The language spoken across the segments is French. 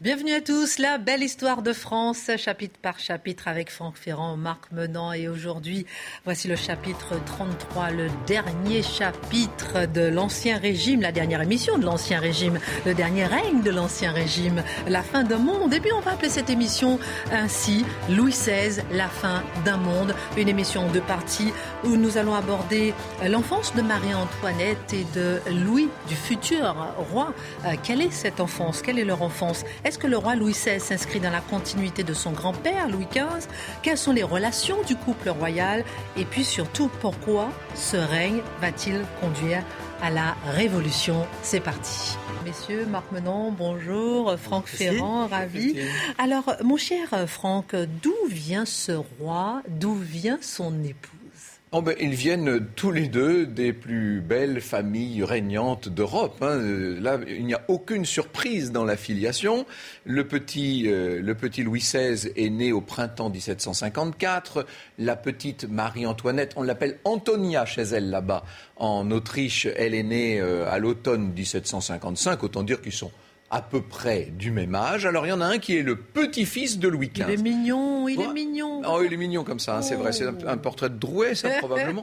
Bienvenue à tous, la belle histoire de France, chapitre par chapitre avec Franck Ferrand, Marc Menant et aujourd'hui, voici le chapitre 33, le dernier chapitre de l'Ancien Régime, la dernière émission de l'Ancien Régime, le dernier règne de l'Ancien Régime, la fin d'un monde. Et puis on va appeler cette émission ainsi, Louis XVI, la fin d'un monde, une émission en deux parties où nous allons aborder l'enfance de Marie-Antoinette et de Louis, du futur roi. Euh, quelle est cette enfance? Quelle est leur enfance? Est-ce que le roi Louis XVI s'inscrit dans la continuité de son grand-père, Louis XV Quelles sont les relations du couple royal? Et puis surtout, pourquoi ce règne va-t-il conduire à la révolution? C'est parti. Messieurs, Marc Menon, bonjour. Franck Ferrand, ravi. Alors, mon cher Franck, d'où vient ce roi? D'où vient son époux? Oh ils viennent tous les deux des plus belles familles régnantes d'Europe. Hein. Là, il n'y a aucune surprise dans la filiation. Le petit, euh, le petit Louis XVI est né au printemps 1754. La petite Marie-Antoinette, on l'appelle Antonia chez elle là-bas, en Autriche, elle est née euh, à l'automne 1755. Autant dire qu'ils sont à peu près du même âge. Alors il y en a un qui est le petit-fils de Louis XV. Il est mignon, il est mignon. Oh, il est mignon comme ça, hein, c'est vrai. C'est un, portrait de Drouet, ça probablement.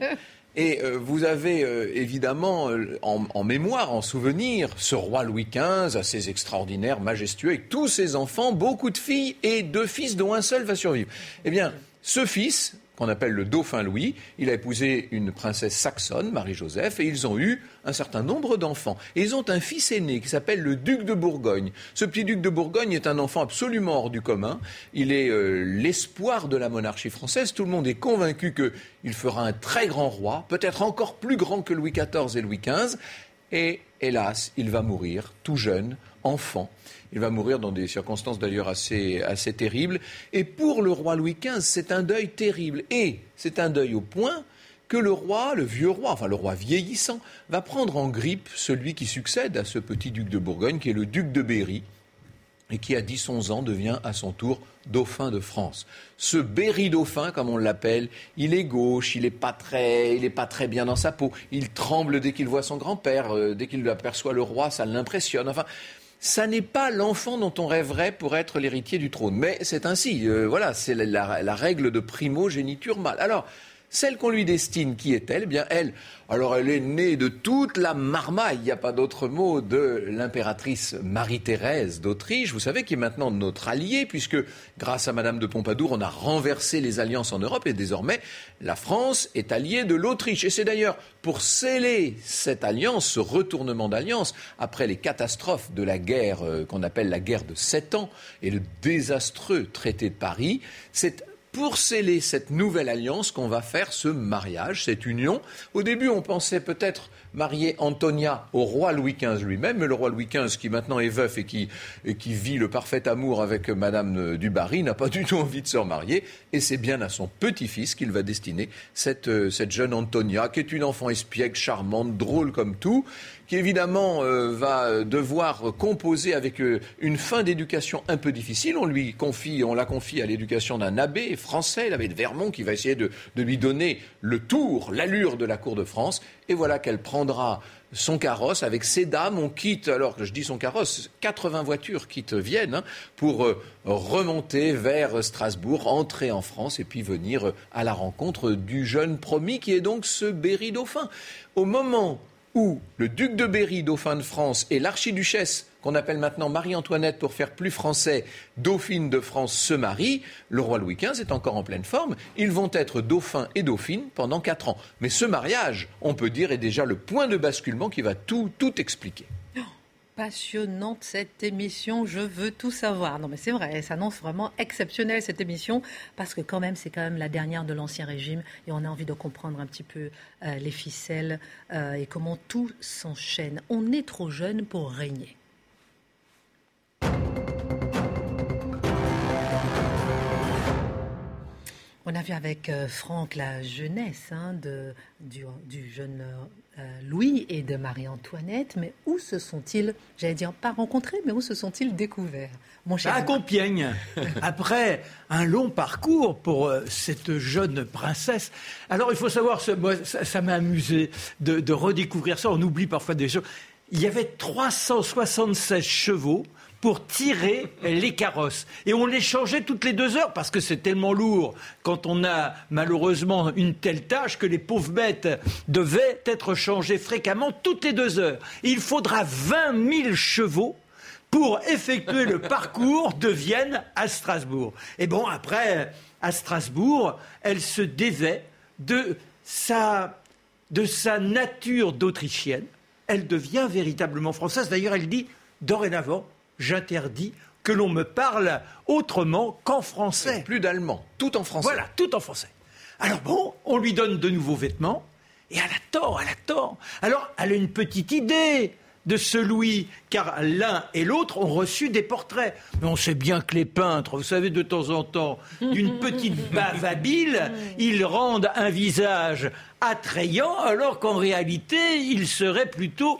Et euh, vous avez euh, évidemment euh, en, mémoire, en souvenir, ce roi Louis XV, assez extraordinaire, majestueux, avec tous ses enfants, beaucoup de filles et deux fils dont un seul va survivre. Eh bien, ce fils, qu'on appelle le dauphin Louis. Il a épousé une princesse saxonne, Marie-Joseph, et ils ont eu un certain nombre d'enfants. Et ils ont un fils aîné qui s'appelle le duc de Bourgogne. Ce petit duc de Bourgogne est un enfant absolument hors du commun. Il est euh, l'espoir de la monarchie française. Tout le monde est convaincu qu'il fera un très grand roi, peut-être encore plus grand que Louis XIV et Louis XV. Et hélas, il va mourir tout jeune, enfant. Il va mourir dans des circonstances d'ailleurs assez, assez terribles. Et pour le roi Louis XV, c'est un deuil terrible. Et c'est un deuil au point que le roi, le vieux roi, enfin le roi vieillissant, va prendre en grippe celui qui succède à ce petit duc de Bourgogne, qui est le duc de Berry, et qui à 10-11 ans devient à son tour dauphin de France. Ce Berry dauphin, comme on l'appelle, il est gauche, il n'est pas très, il pas très bien dans sa peau, il tremble dès qu'il voit son grand-père, euh, dès qu'il aperçoit le roi, ça l'impressionne. Enfin, ça n'est pas l'enfant dont on rêverait pour être l'héritier du trône. Mais c'est ainsi. Euh, voilà, c'est la, règle de primogéniture mâle. Alors, celle qu'on lui destine, qui est-elle? Eh bien, elle, alors elle est née de toute la marmaille, il n'y a pas d'autre mot, de l'impératrice Marie-Thérèse d'Autriche, vous savez, qui est maintenant notre alliée, puisque grâce à Madame de Pompadour, on a renversé les alliances en Europe et désormais, la France est alliée de l'Autriche. Et c'est d'ailleurs pour sceller cette alliance, ce retournement d'alliance, après les catastrophes de la guerre euh, qu'on appelle la guerre de sept ans et le désastreux traité de Paris, c'est pour sceller cette nouvelle alliance qu'on va faire ce mariage, cette union. Au début, on pensait peut-être marier Antonia au roi Louis XV lui-même, mais le roi Louis XV, qui maintenant est veuf et qui, vit le parfait amour avec Madame du Barry, n'a pas du tout envie de se remarier, et c'est bien à son petit-fils qu'il va destiner cette, cette jeune Antonia, qui est une enfant espiègle, charmante, drôle comme tout, qui évidemment euh, va devoir composer avec euh, une fin d'éducation un peu difficile. On lui confie, on la confie à l'éducation d'un abbé français, l'abbé de Vermont, qui va essayer de, lui donner le tour, l'allure de la cour de France. Et voilà qu'elle prendra son carrosse avec ses dames. On quitte, alors que je dis son carrosse, 80 voitures quittent Vienne hein, pour euh, remonter vers Strasbourg, entrer en France et puis venir à la rencontre du jeune promis qui est donc ce Berry Dauphin. Au moment où le duc de Berry, dauphin de France, et l'archiduchesse, qu'on appelle maintenant Marie-Antoinette pour faire plus français, dauphine de France, se marient, le roi Louis XV est encore en pleine forme. Ils vont être dauphin et dauphine pendant quatre ans. Mais ce mariage, on peut dire, est déjà le point de basculement qui va tout, tout expliquer. Passionnante cette émission. Je veux tout savoir. Non, mais c'est vrai, elle s'annonce vraiment exceptionnelle cette émission parce que quand même, c'est quand même la dernière de l'ancien régime et on a envie de comprendre un petit peu euh, les ficelles euh, et comment tout s'enchaîne. On est trop jeune pour régner. On a vu avec euh, Franck la jeunesse hein, de, du, du, jeune euh, Louis et de Marie-Antoinette, mais où se sont-ils, j'allais dire pas rencontrés, mais où se sont-ils découverts mon cher À Compiègne, après un long parcours pour euh, cette jeune princesse. Alors il faut savoir, moi, ça m'a amusé de, de redécouvrir ça, on oublie parfois des choses. Il y avait 376 chevaux pour tirer les carrosses. Et on les changeait toutes les deux heures parce que c'est tellement lourd quand on a malheureusement une telle tâche que les pauvres bêtes devaient être changées fréquemment toutes les deux heures. il faudra 20 000 chevaux pour effectuer le parcours de Vienne à Strasbourg. Et bon, après, à Strasbourg, elle se dévait de sa, de sa nature d'Autrichienne. Elle devient véritablement française. D'ailleurs, elle dit, dorénavant, j'interdis que l'on me parle autrement qu'en français. plus d'allemand, tout en français. Voilà, tout en français. Alors bon, on lui donne de nouveaux vêtements, et elle a tort, elle a tort. Alors, elle a une petite idée de ce Louis, car l'un et l'autre ont reçu des portraits. Mais on sait bien que les peintres, vous savez, de temps en temps, d'une petite bave habile, ils rendent un visage attrayant, alors qu'en réalité, il serait plutôt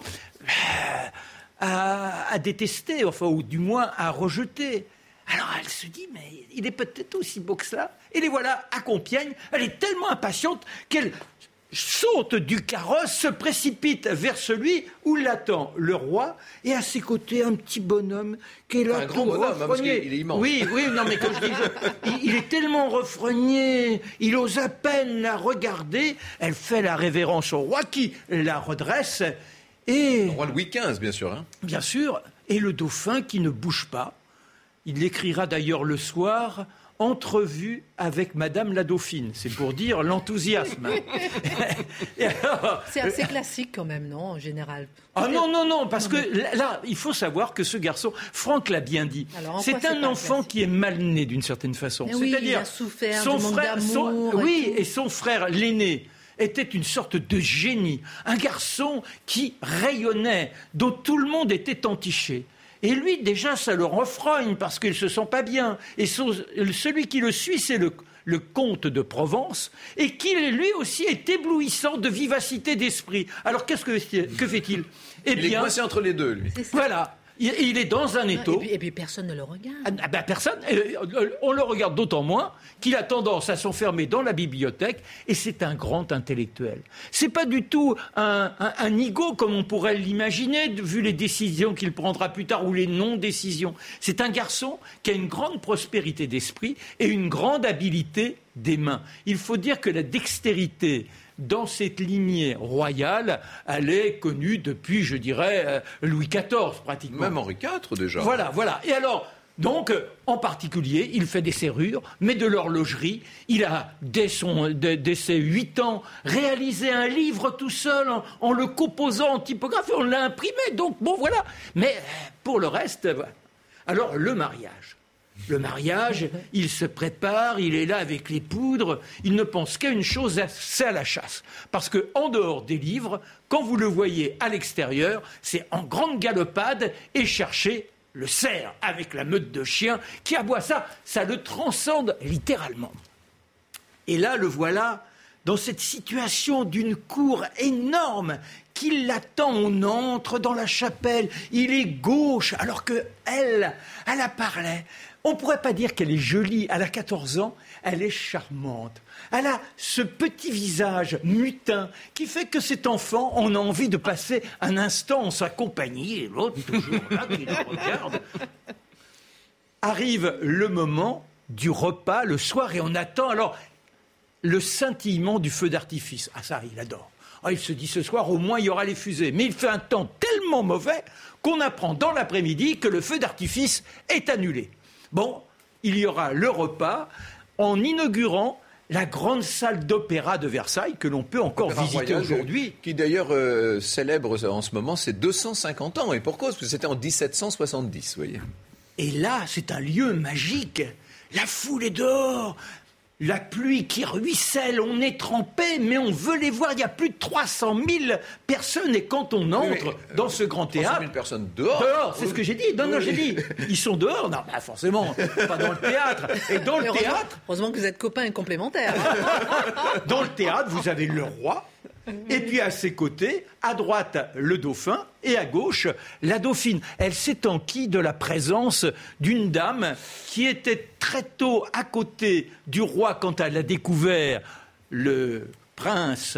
euh, à, détester, enfin, ou du moins à rejeter. Alors elle se dit, mais il est peut-être aussi beau que ça. Et les voilà à Compiègne. Elle est tellement impatiente qu'elle saute du carrosse, se précipite vers celui où l'attend le roi, et à ses côtés un petit bonhomme qui est là. Un grand bonhomme, hein, parce qu'il est immense. Oui, oui, non, mais comme je dis, il, est tellement refrogné, il ose à peine la regarder. Elle fait la révérence au roi qui la redresse et, le roi Louis XV, bien sûr. Hein. Bien sûr. Et le dauphin qui ne bouge pas. Il l'écrira d'ailleurs le soir entrevue avec Madame la Dauphine. C'est pour dire l'enthousiasme. c'est assez classique quand même, non, en général? Ah non, non, non, parce que là, il faut savoir que ce garçon, Franck l'a bien dit, c'est un enfant qui est mal né d'une certaine façon. C'est-à-dire, son frère, son, oui, et son frère, l'aîné, était une sorte de génie, un garçon qui rayonnait, dont tout le monde était entiché. Et lui, déjà, ça le refroigne parce qu'il ne se sent pas bien. Et celui qui le suit, c'est le, comte de Provence, et qui, lui aussi, est éblouissant de vivacité d'esprit. Alors, qu'est-ce que, fait-il? Eh Il est coincé entre les deux, lui. Voilà. Il, est dans un étau. Et puis, personne ne le regarde. Ah, ah ben, personne. Euh, on le regarde d'autant moins qu'il a tendance à s'enfermer dans la bibliothèque et c'est un grand intellectuel. C'est pas du tout un, un, comme on pourrait l'imaginer vu les décisions qu'il prendra plus tard ou les non-décisions. C'est un garçon qui a une grande prospérité d'esprit et une grande habileté des mains. Il faut dire que la dextérité dans cette lignée royale, elle est connue depuis, je dirais, euh, Louis XIV pratiquement. Même Henri IV déjà. Voilà, voilà. Et alors, donc, euh, en particulier, il fait des serrures, mais de l'horlogerie. Il a, dès, ses huit ans, réalisé un livre tout seul en, le composant en typographie. On l'a imprimé, donc bon, voilà. Mais euh, pour le reste, alors le mariage. Le mariage, il se prépare, il est là avec les poudres, il ne pense qu'à une chose, c'est à la chasse. Parce que en dehors des livres, quand vous le voyez à l'extérieur, c'est en grande galopade et chercher le cerf avec la meute de chiens qui aboie ça, ça le transcende littéralement. Et là, le voilà dans cette situation d'une cour énorme qui l'attend. On entre dans la chapelle, il est gauche, alors que elle, elle a parlé. On ne pourrait pas dire qu'elle est jolie. Elle a 14 ans, elle est charmante. Elle a ce petit visage mutin qui fait que cet enfant, on a envie de passer un instant en sa compagnie. Et l'autre, toujours là, qui la regarde. Arrive le moment du repas le soir et on attend alors le scintillement du feu d'artifice. Ah ça, il adore. Ah, il se dit ce soir, au moins, il y aura les fusées. Mais il fait un temps tellement mauvais qu'on apprend dans l'après-midi que le feu d'artifice est annulé. Bon, il y aura le repas en inaugurant la grande salle d'opéra de Versailles que l'on peut encore Opéra visiter aujourd'hui. Qui d'ailleurs euh, célèbre en ce moment ses 250 ans. Et pour cause, parce que c'était en 1770, vous voyez. Et là, c'est un lieu magique. La foule est dehors. La pluie qui ruisselle, on est trempé, mais on veut les voir. Il y a plus de 300 000 personnes. Et quand on entre Oui, dans ce grand 300 théâtre, 000 personnes dehors. Dehors, c'est ce que j'ai dit. Non, non, Oui. j'ai dit. Ils sont dehors. Non, bah forcément, pas dans le théâtre. Et dans le Heureusement, théâtre, heureusement que vous êtes copains et complémentaires. dans le théâtre, vous avez le roi. Et puis à ses côtés, à droite, le dauphin et à gauche, la dauphine. Elle s'est enquis de la présence d'une dame qui était très tôt à côté du roi quand elle a découvert le prince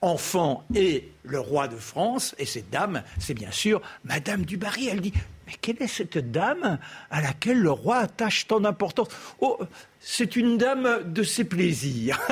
enfant et le roi de France. Et cette dame, c'est bien sûr Madame du Barry. Elle dit Mais quelle est cette dame à laquelle le roi attache tant d'importance? Oh, c'est une dame de ses plaisirs.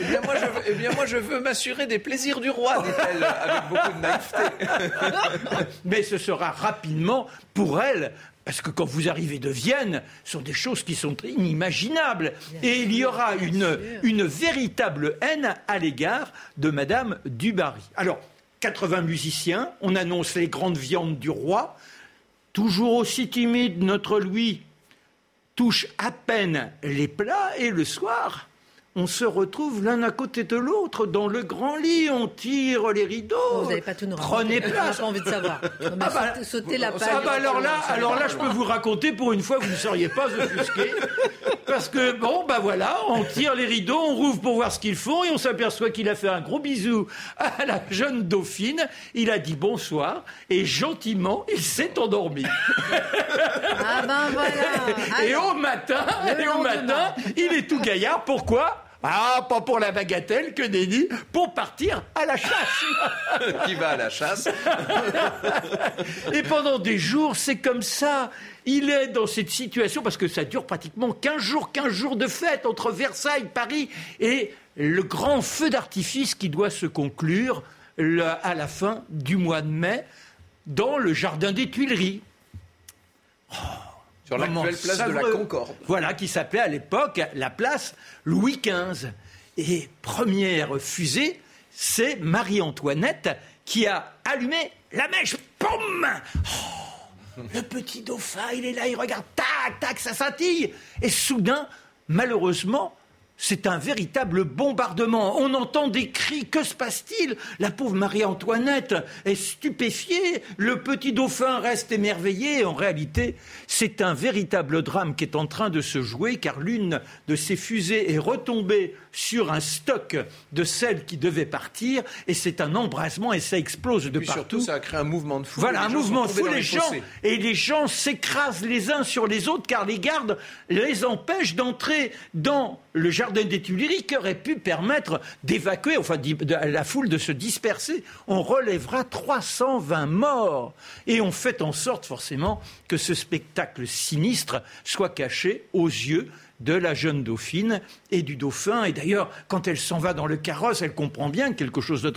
Eh bien, moi, je veux, eh bien, moi, je veux m'assurer des plaisirs du roi, dit-elle, avec beaucoup de naïveté. Mais ce sera rapidement pour elle. Parce que quand vous arrivez de Vienne, ce sont des choses qui sont inimaginables. Et il y aura une, une véritable haine à l'égard de Madame Dubarry. Alors, 80 musiciens, on annonce les grandes viandes du roi. Toujours aussi timide, notre Louis touche à peine les plats et le soir, on se retrouve l'un à côté de l'autre dans le grand lit, on tire les rideaux. Vous n'allez pas tout nous Prenez raconter. Place. pas envie de savoir. Non, Ah bah, sautez la page. Ah bah alors là, alors là, je peux vous raconter pour une fois, vous ne seriez pas offusqué. Parce que bon, bah voilà, on tire les rideaux, on rouvre pour voir ce qu'ils font et on s'aperçoit qu'il a fait un gros bisou à la jeune dauphine. Il a dit bonsoir et gentiment, il s'est endormi. Ah ben voilà. Et au matin, et au matin, il est tout gaillard. Pourquoi? Ah, pas pour la bagatelle, que nenni, pour partir à la chasse. Qui va à la chasse Et pendant des jours, c'est comme ça. Il est dans cette situation parce que ça dure pratiquement 15 jours, 15 jours de fête entre Versailles, Paris et le grand feu d'artifice qui doit se conclure à la fin du mois de mai dans le jardin des Tuileries. Sur l'actuelle place de la. Concorde. Voilà, qui s'appelait à l'époque la place Louis XV. Et première fusée, c'est Marie-Antoinette qui a allumé la mèche. Poum Oh, Le petit dauphin, il est là, il regarde, tac, tac, ça scintille. Et soudain, malheureusement, c'est un véritable bombardement. On entend des cris. Que se passe-t-il? La pauvre Marie-Antoinette est stupéfiée. Le petit dauphin reste émerveillé. En réalité, c'est un véritable drame qui est en train de se jouer car l'une de ces fusées est retombée sur un stock de celles qui devaient partir et c'est un embrasement et ça explose de Puis partout. surtout, ça a créé un mouvement de foule. Voilà, et un mouvement dans les les gens, et les gens s'écrasent les uns sur les autres car les gardes les empêchent d'entrer dans le jardin des Tuileries qui aurait pu permettre d'évacuer, enfin, de la foule de se disperser. On relèvera 320 morts et on fait en sorte forcément que ce spectacle sinistre soit caché aux yeux de la jeune dauphine et du dauphin. Et d'ailleurs, quand elle s'en va dans le carrosse, elle comprend bien que quelque chose de,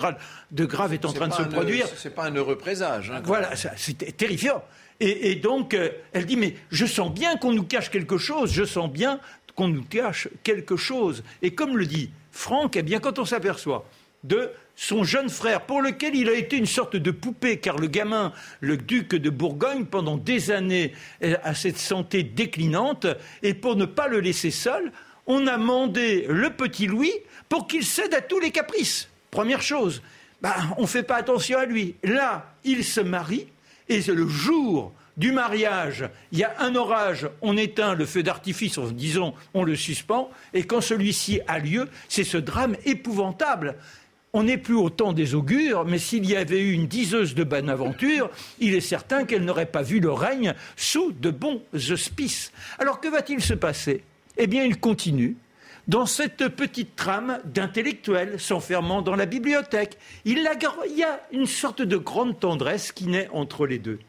de grave est en C'est train de se produire. C'est pas un heureux présage. hein. Voilà, c'était terrifiant. Et, et donc, euh, elle dit, mais je sens bien qu'on nous cache quelque chose, je sens bien qu'on nous cache quelque chose. Et comme le dit Franck, eh bien, quand on s'aperçoit de son jeune frère, pour lequel il a été une sorte de poupée, car le gamin, le duc de Bourgogne, pendant des années, euh, a cette santé déclinante, et pour ne pas le laisser seul, on a mandé le petit Louis pour qu'il cède à tous les caprices. Première chose, bah, on ne fait pas attention à lui. Là, il se marie, et c'est le jour du mariage, il y a un orage, on éteint le feu d'artifice, en disant on le suspend, et quand celui-ci a lieu, c'est ce drame épouvantable. On n'est plus au temps des augures, mais s'il y avait eu une diseuse de bonne aventure, il est certain qu'elle n'aurait pas vu le règne sous de bons auspices. Alors que va-t-il se passer? Eh bien, il continue dans cette petite trame d'intellectuels s'enfermant dans la bibliothèque. Il y a une sorte de grande tendresse qui naît entre les deux.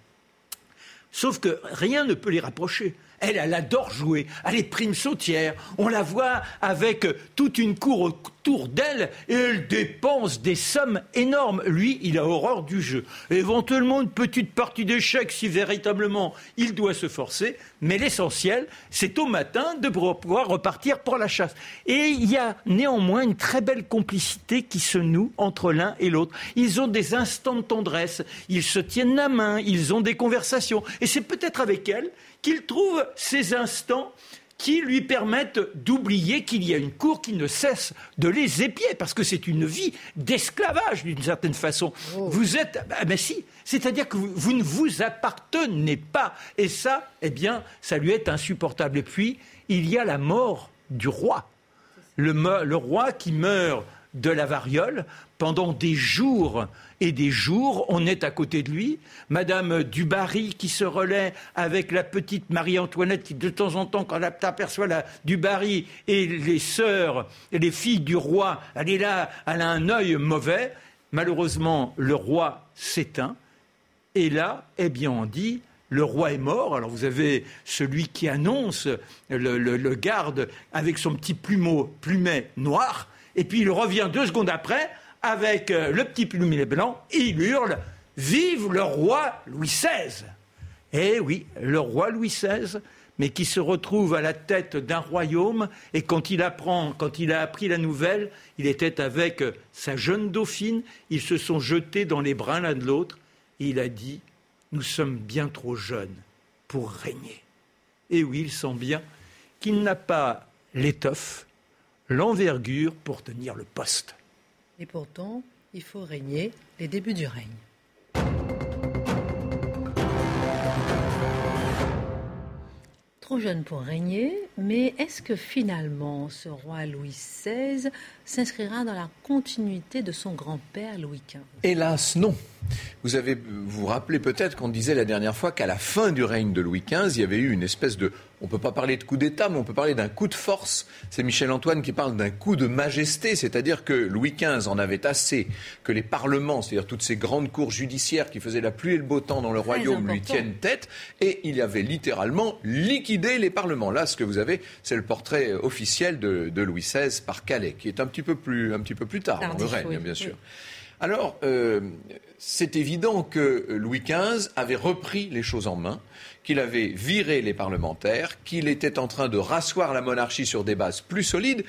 Sauf que rien ne peut les rapprocher. Elle, elle adore jouer. Elle est prime sautière. On la voit avec toute une cour autour d'elle et elle dépense des sommes énormes. Lui, il a horreur du jeu. Éventuellement, une petite partie d'échecs si véritablement il doit se forcer. Mais l'essentiel, c'est au matin de pouvoir repartir pour la chasse. Et il y a néanmoins une très belle complicité qui se noue entre l'un et l'autre. Ils ont des instants de tendresse, ils se tiennent la main, ils ont des conversations. Et c'est peut-être avec elle qu'il trouve ces instants qui lui permettent d'oublier qu'il y a une cour qui ne cesse de les épier, parce que c'est une vie d'esclavage d'une certaine façon. Oh. Vous êtes, ah ben si, c'est-à-dire que vous, ne vous appartenez pas, et ça, eh bien, ça lui est insupportable. Et puis, il y a la mort du roi, le, le roi qui meurt de la variole pendant des jours et des jours, on est à côté de lui. Madame Dubarry qui se relaie avec la petite Marie-Antoinette qui, de temps en temps, quand elle aperçoit la Dubarry et les sœurs et les filles du roi, elle est là, elle a un œil mauvais. Malheureusement, le roi s'éteint. Et là, eh bien, on dit le roi est mort. Alors vous avez celui qui annonce, le, garde, avec son petit plumeau, plumet noir, et puis il revient deux secondes après avec euh, le petit plumet blanc, il hurle Vive le roi Louis XVI Eh oui, le roi Louis XVI, mais qui se retrouve à la tête d'un royaume, et quand il apprend, quand il a appris la nouvelle, il était avec euh, sa jeune dauphine, ils se sont jetés dans les bras l'un de l'autre, et il a dit Nous sommes bien trop jeunes pour régner. Et oui, il sent bien qu'il n'a pas l'étoffe, l'envergure pour tenir le poste. Et pourtant, il faut régner les débuts du règne. Trop jeune pour régner, mais est-ce que finalement ce roi Louis XVI s'inscrira dans la continuité de son grand-père Louis XV Hélas, non. Vous avez, vous, rappelez peut-être qu'on disait la dernière fois qu'à la fin du règne de Louis XV, il y avait eu une espèce de, on ne peut pas parler de coup d'État, mais on peut parler d'un coup de force. C'est Michel Antoine qui parle d'un coup de majesté, c'est-à-dire que Louis XV en avait assez que les parlements, c'est-à-dire toutes ces grandes cours judiciaires qui faisaient la pluie et le beau temps dans le royaume, lui tiennent tête, et il y avait littéralement liquidé les parlements. Là, ce que vous avez, c'est le portrait officiel de, Louis XVI par Calais, qui est un petit peu plus, un petit peu plus tard dans le règne, bien sûr. Alors, euh, c'est évident que Louis XV avait repris les choses en main, qu'il avait viré les parlementaires, qu'il était en train de rasseoir la monarchie sur des bases plus solides.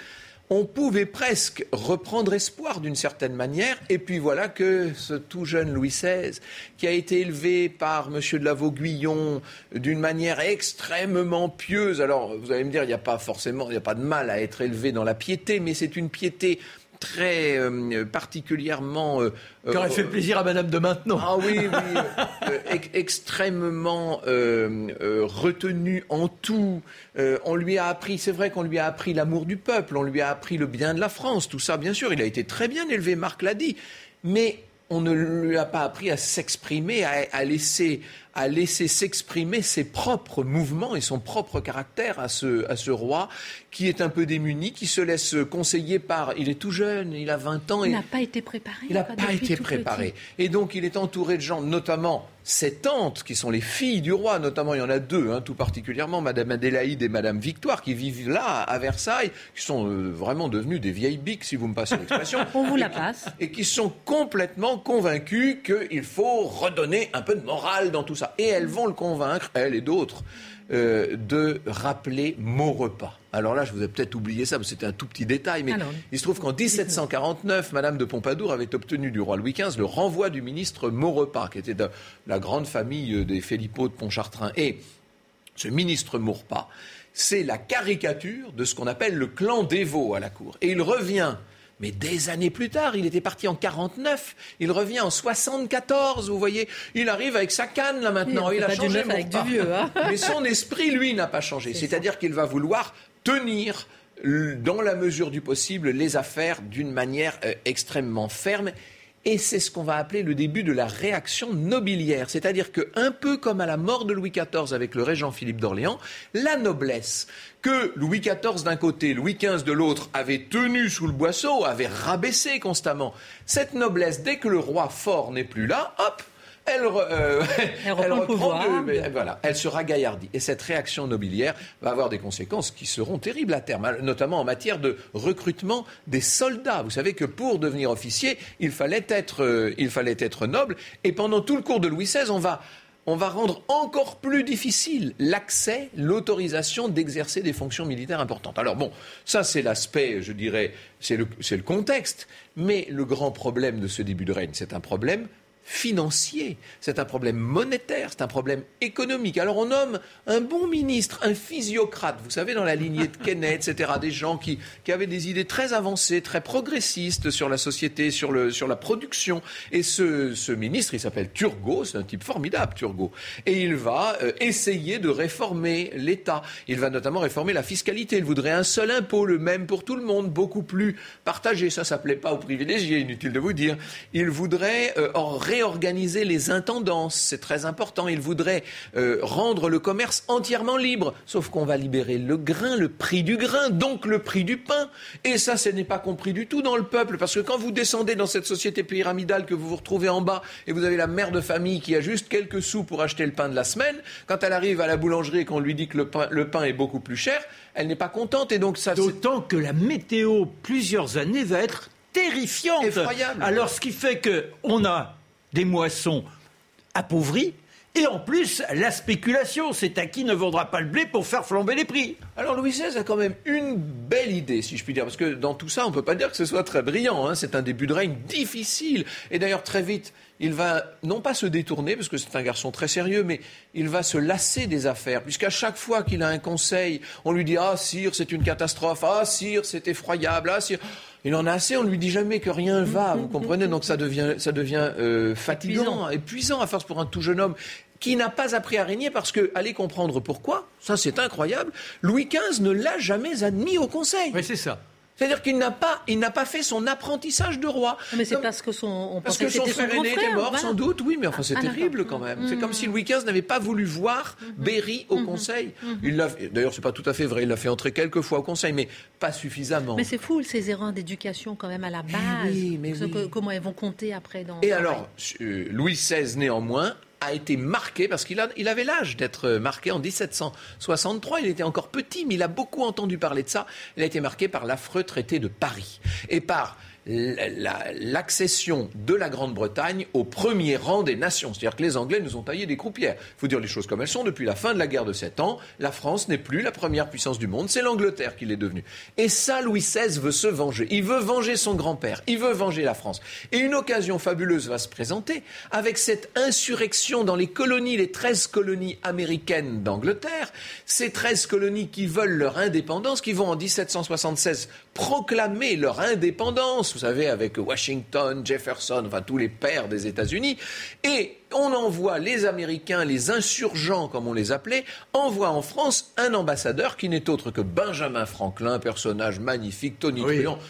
On pouvait presque reprendre espoir d'une certaine manière, et puis voilà que ce tout jeune Louis XVI, qui a été élevé par M. de la Vauguillon d'une manière extrêmement pieuse, alors vous allez me dire, il n'y a pas forcément, il n'y a pas de mal à être élevé dans la piété, mais c'est une piété très euh, particulièrement. Euh, qui aurait fait plaisir à Madame de Maintenon. Ah oui, oui. Euh, extrêmement retenu en tout. on lui a appris, c'est vrai qu'on lui a appris l'amour du peuple, on lui a appris le bien de la France, tout ça, bien sûr. Il a été très bien élevé, Marc l'a dit. Mais on ne lui a pas appris à s'exprimer, à, laisser, à laisser s'exprimer ses propres mouvements et son propre caractère à ce, à ce roi qui est un peu démuni, qui se laisse conseiller par... Il est tout jeune, il a 20 ans. Il n'a pas été préparé. Il n'a pas été préparé. Et donc il est entouré de gens, notamment ses tantes, qui sont les filles du roi, notamment il y en a deux, hein, tout particulièrement, Madame Adélaïde et Madame Victoire, qui vivent là, à Versailles, qui sont euh, vraiment devenues des vieilles biques, si vous me passez l'expression. On vous la passe. Et qui sont complètement convaincues qu'il faut redonner un peu de morale dans tout ça. Et elles vont le convaincre, elles et d'autres, euh, de rappeler Maurepas. Alors là, je vous ai peut-être oublié ça, parce que c'était un tout petit détail, mais il se trouve qu'en 1749, Madame de Pompadour avait obtenu du roi Louis XV le renvoi du ministre Maurepas, qui était de la grande famille des Philippot de Pontchartrain. Et ce ministre Maurepas, c'est la caricature de ce qu'on appelle le clan dévot à la cour. Et il revient mais des années plus tard, il était parti en 49, il revient en 74, vous voyez. Il arrive avec sa canne là maintenant, il, a changé. Avec du vieux, hein. Mais son esprit, lui, n'a pas changé. C'est-à-dire qu'il va vouloir tenir dans la mesure du possible les affaires d'une manière euh, extrêmement ferme et c'est ce qu'on va appeler le début de la réaction nobiliaire. C'est-à-dire qu'un peu comme à la mort de Louis XIV avec le régent Philippe d'Orléans, la noblesse que Louis XIV d'un côté, Louis XV de l'autre avait tenue sous le boisseau, avait rabaissé constamment, cette noblesse, dès que le roi fort n'est plus là, hop, elle, euh, elle reprend, le pouvoir. voilà, elle sera gaillardie. Et cette réaction nobiliaire va avoir des conséquences qui seront terribles à terme, notamment en matière de recrutement des soldats. Vous savez que pour devenir officier, il fallait être, euh, il fallait être noble. Et pendant tout le cours de Louis XVI, on va on va rendre encore plus difficile l'accès, l'autorisation d'exercer des fonctions militaires importantes. Alors bon, ça c'est l'aspect, je dirais, c'est le, le, contexte, mais le grand problème de ce début de règne, c'est un problème financier, c'est un problème monétaire, c'est un problème économique. Alors on nomme un bon ministre, un physiocrate, vous savez, dans la lignée de Kenneth, etc., des gens qui, avaient des idées très avancées, très progressistes sur la société, sur, le, sur la production. Et ce, ce ministre, il s'appelle Turgot, c'est un type formidable, Turgot. Et il va euh, essayer de réformer l'État. Il va notamment réformer la fiscalité. Il voudrait un seul impôt, le même pour tout le monde, beaucoup plus partagé. Ça, ça plaît pas aux privilégiés, inutile de vous dire. Il voudrait euh, réorganiser les intendances. C'est très important. Il voudrait euh, rendre le commerce entièrement libre. Sauf qu'on va libérer le grain, le prix du grain, donc le prix du pain. Et ça, ce n'est pas compris du tout dans le peuple. Parce que quand vous descendez dans cette société pyramidale que vous vous retrouvez en bas et vous avez la mère de famille qui a juste quelques sous pour acheter le pain de la semaine, quand elle arrive à la boulangerie et qu'on lui dit que le pain, le pain est beaucoup plus cher, elle n'est pas contente. Et donc ça. D'autant que la météo, plusieurs années, va être terrifiante. Effroyable. Alors, ce qui fait qu'on a des moissons appauvries. Et en plus, la spéculation, c'est à qui ne vendra pas le blé pour faire flamber les prix. Alors Louis XVI a quand même une belle idée, si je puis dire, parce que dans tout ça, on ne peut pas dire que ce soit très brillant. Hein. C'est un début de règne difficile. Et d'ailleurs, très vite, il va non pas se détourner, parce que c'est un garçon très sérieux, mais il va se lasser des affaires, puisqu'à chaque fois qu'il a un conseil, on lui dit Ah, sire, c'est une catastrophe, ah, sire, c'est effroyable, ah, sire. Il en a assez, on ne lui dit jamais que rien va, vous comprenez Donc ça devient, ça devient euh, fatigant, épuisant. à force pour un tout jeune homme qui n'a pas appris à régner parce que, allez comprendre pourquoi, ça c'est incroyable, Louis XV ne l'a jamais admis au Conseil. Oui, c'est ça. C'est-à-dire qu'il n'a pas, il n'a pas fait son apprentissage de roi. Mais c'est parce que son, on parce que son frère aîné était mort, sans doute. Oui, mais enfin, c'est ah, terrible quand même. C'est comme si Louis XV n'avait pas voulu voir mm-hmm. Berry au. Conseil. Il l'a, d'ailleurs, c'est pas tout à fait vrai. Il l'a fait entrer quelques fois au Conseil, mais pas suffisamment. Mais c'est fou ces erreurs d'éducation quand même à la base. Oui, mais comment elles vont compter après dans. Et alors, euh, Louis XVI néanmoins a été marqué, parce qu'il il avait l'âge d'être marqué en 1763, il était encore petit, mais il a beaucoup entendu parler de ça, il a été marqué par l'affreux traité de Paris. Et par l'accession de la Grande-Bretagne au premier rang des nations. C'est-à-dire que les Anglais nous ont taillé des croupières. Il faut dire les choses comme elles sont. Depuis la fin de la guerre de Sept Ans, la France n'est plus la première puissance du monde, c'est l'Angleterre qui l'est devenue. Et ça, Louis XVI veut se venger. Il veut venger son grand-père, il veut venger la France. Et une occasion fabuleuse va se présenter avec cette insurrection dans les colonies, les 13 colonies américaines d'Angleterre, ces 13 colonies qui veulent leur indépendance, qui vont en 1776 proclamer leur indépendance, vous savez, avec Washington, Jefferson, enfin tous les pères des États-Unis, et on envoie les Américains, les insurgents comme on les appelait, envoie en France un ambassadeur qui n'est autre que Benjamin Franklin, personnage magnifique, Tony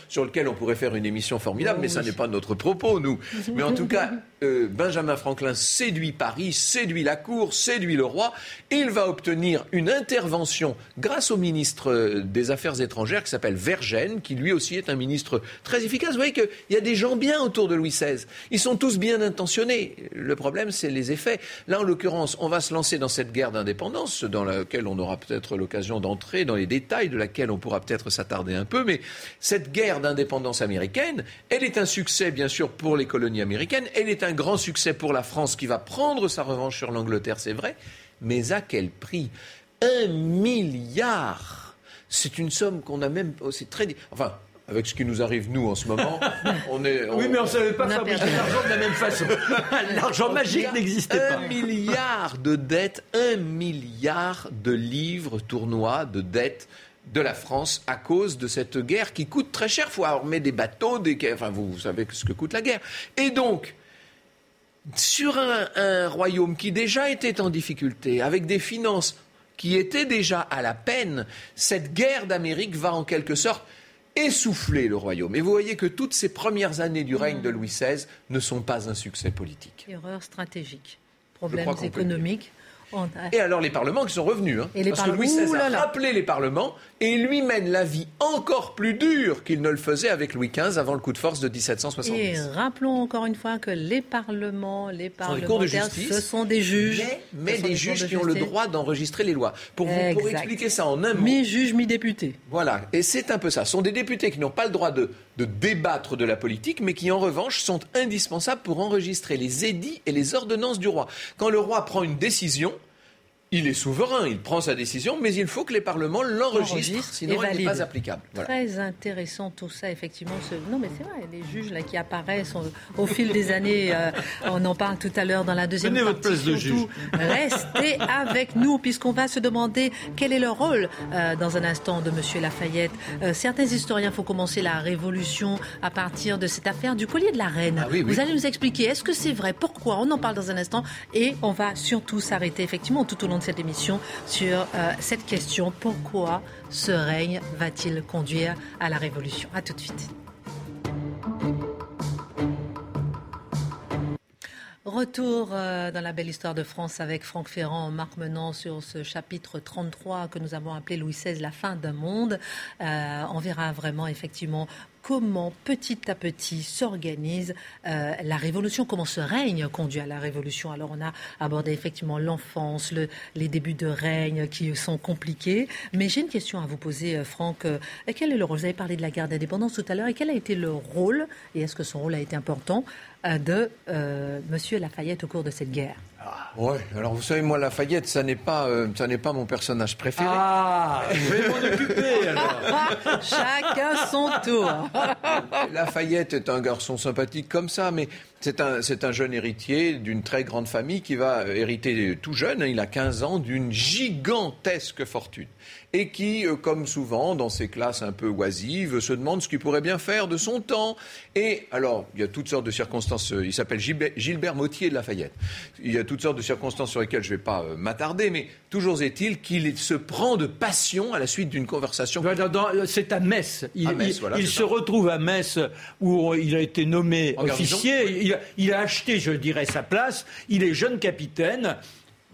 sur lequel on pourrait faire une émission formidable, mais ça n'est pas notre propos, nous. Mais en tout cas, euh, Benjamin Franklin séduit Paris, séduit la cour, séduit le roi, et il va obtenir une intervention grâce au ministre euh, des Affaires étrangères qui s'appelle Vergène, qui lui aussi est un ministre très efficace. Vous voyez qu'il y a des gens bien autour de Louis XVI. Ils sont tous bien intentionnés. Le problème, c'est les effets. Là, en l'occurrence, on va se lancer dans cette guerre d'indépendance, dans laquelle on aura peut-être l'occasion d'entrer, dans les détails de laquelle on pourra peut-être s'attarder un peu. Mais cette guerre d'indépendance américaine, elle est un succès, bien sûr, pour les colonies américaines. Elle est un grand succès pour la France qui va prendre sa revanche sur l'Angleterre, c'est vrai. Mais à quel prix? Un milliard C'est une somme qu'on a même. Oh, c'est très. Enfin, avec ce qui nous arrive nous en ce moment, on est. Oui, mais on ne savait pas fabriquer l'argent de la même façon. l'argent magique n'existait pas. Un milliard de dettes, un milliard de livres tournois de dettes de la France à cause de cette guerre qui coûte très cher. Il faut armer des bateaux, des... enfin vous, savez ce que coûte la guerre. Et donc, sur un, un royaume qui déjà était en difficulté, avec des finances qui étaient déjà à la peine, cette guerre d'Amérique va en quelque sorte essouffler le royaume. Et vous voyez que toutes ces premières années du règne de Louis XVI ne sont pas un succès politique. Erreur stratégique, problèmes économiques. Et alors les parlements qui sont revenus. Hein. Et les parce que Louis XVI a rappelé les parlements et lui mène la vie encore plus dure qu'il ne le faisait avec Louis XV avant le coup de force de 1770. Et rappelons encore une fois que les parlements, les parlementaires, justice, ce sont des juges. Mais, des juges de qui ont le droit d'enregistrer les lois. Pour, vous, pour expliquer ça en un mot, Mi-juge, mi-député. Voilà, et c'est un peu ça. Ce sont des députés qui n'ont pas le droit de, de débattre de la politique, mais qui en revanche sont indispensables pour enregistrer les édits et les ordonnances du roi. Quand le roi prend une décision, il est souverain, il prend sa décision, mais il faut que les parlements l'enregistrent, Enregistre sinon elle n'est pas applicable. Voilà. Très intéressant tout ça, effectivement. ce- Non, mais c'est vrai, les juges là, qui apparaissent au, au fil des années, euh, on en parle tout à l'heure dans la deuxième Prenez votre partie. place de surtout. Restez avec nous, puisqu'on va se demander quel est le rôle euh, dans un instant de Monsieur Lafayette. Euh, certains historiens font commencer la révolution à partir de cette affaire du collier de la reine. Ah oui, oui. Vous allez nous expliquer, est-ce que c'est vrai? Pourquoi? On en parle dans un instant et on va surtout s'arrêter effectivement tout au long de cette émission sur euh, cette question. Pourquoi ce règne va-t-il conduire à la révolution? À tout de suite. Retour euh, dans la belle histoire de France avec Franck Ferrand, Marc Menant sur ce chapitre 33 que nous avons appelé Louis XVI, la fin d'un monde. Euh, on verra vraiment effectivement comment petit à petit s'organise euh, la révolution, comment ce règne conduit à la révolution. Alors on a abordé effectivement l'enfance, le- les débuts de règne qui sont compliqués. Mais j'ai une question à vous poser, Franck. Quel est le rôle? Vous avez parlé de la guerre d'indépendance tout à l'heure. Et quel a été le rôle, et est-ce que son rôle a été important, de euh, Monsieur Lafayette au cours de cette guerre Ouais, alors vous savez, moi, Lafayette, ça n'est pas, euh, ça n'est pas mon personnage préféré. Ah, je vais m'en occuper alors. Chacun son tour. Lafayette est un garçon sympathique comme ça, mais c'est un, c'est un jeune héritier d'une très grande famille qui va euh, hériter tout jeune, hein, il a 15 ans, d'une gigantesque fortune. Et qui, euh, comme souvent, dans ces classes un peu oisives, se demande ce qu'il pourrait bien faire de son temps. Et alors, il y a toutes sortes de circonstances. euh, Il s'appelle Gilbert, Mottier de Lafayette. Il y a toutes sortes de circonstances sur lesquelles je ne vais pas euh, m'attarder, mais toujours est-il qu'il se prend de passion à la suite d'une conversation. C'est à Metz. Il, À Metz, il- voilà, il c'est se ça. retrouve à Metz où il a été nommé En garnison, officier. Il a acheté, je dirais, sa place. Il est jeune capitaine.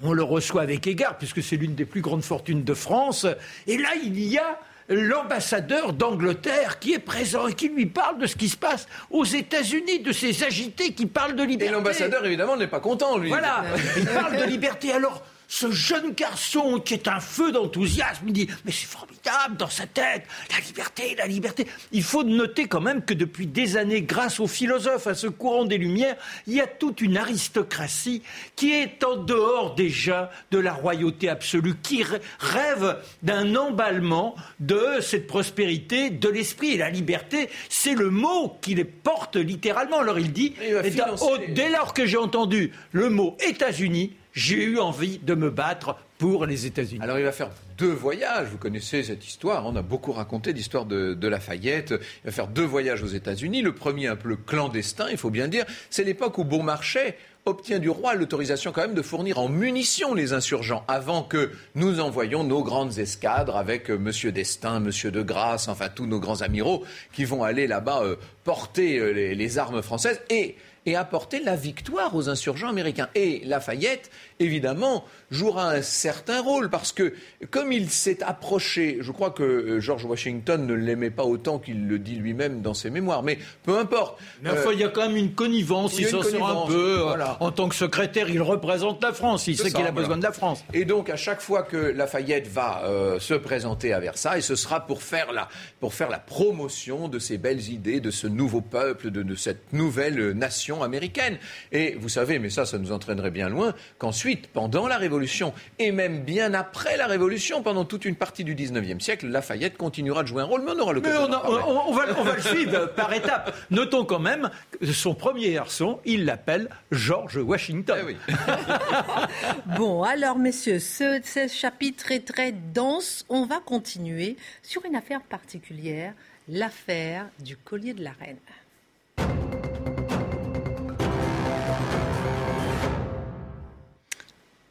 On le reçoit avec égard puisque c'est l'une des plus grandes fortunes de France. Et là, il y a l'ambassadeur d'Angleterre qui est présent et qui lui parle de ce qui se passe aux États-Unis, de ces agités qui parlent de Et liberté. l'ambassadeur, évidemment, n'est pas content, lui. Voilà, il parle de liberté. Alors, ce jeune garçon qui est un feu d'enthousiasme, il dit Mais c'est formidable dans sa tête, la liberté, la liberté. Il faut noter quand même que depuis des années, grâce aux philosophes, à ce courant des Lumières, il y a toute une aristocratie qui est en dehors déjà de la royauté absolue, qui rê- rêve d'un emballement de cette prospérité, de l'esprit. Et la liberté, c'est le mot qui les porte littéralement. Alors il dit Il dès lors que j'ai entendu le mot États-Unis, j'ai eu envie de me battre pour les États-Unis. Alors il va faire deux voyages, vous connaissez cette histoire, on a beaucoup raconté l'histoire de, de Lafayette, il va faire deux voyages aux États-Unis, le premier un peu clandestin, il faut bien dire, c'est l'époque où Beaumarchais obtient du roi l'autorisation quand même de fournir en munitions les insurgents avant que nous envoyions nos grandes escadres avec euh, Monsieur d'Estaing, Monsieur de Grasse, enfin tous nos grands amiraux qui vont aller là-bas euh, porter euh, les, les armes françaises et et apporter la victoire aux insurgents américains. Et Lafayette, évidemment, jouera un certain rôle parce que, comme il s'est approché, je crois que George Washington ne l'aimait pas autant qu'il le dit lui-même dans ses mémoires, mais peu importe. Mais enfin, Euh, il y a quand même une connivence, il s'en sort un peu. voilà. En tant que secrétaire, il représente la France, il sait qu'il a besoin de la France. Et donc, à chaque fois que Lafayette va euh, se présenter à Versailles, ce sera pour faire, la, pour faire la promotion de ces belles idées, de ce nouveau peuple, de, de cette nouvelle nation américaine. Et vous savez, mais ça, ça nous entraînerait bien loin, qu'ensuite, pendant la Révolution, et même bien après la Révolution, pendant toute une partie du 19e siècle, Lafayette continuera de jouer un rôle, mais on aura Mais l'occasion. on, d'en a- parler. on- on va, on va le suivre par étapes. Notons quand même que son premier garçon, il l'appelle George Washington. Eh oui. Bon, alors messieurs, ce, ce chapitre est très dense. On va continuer sur une affaire particulière, l'affaire du collier de la reine.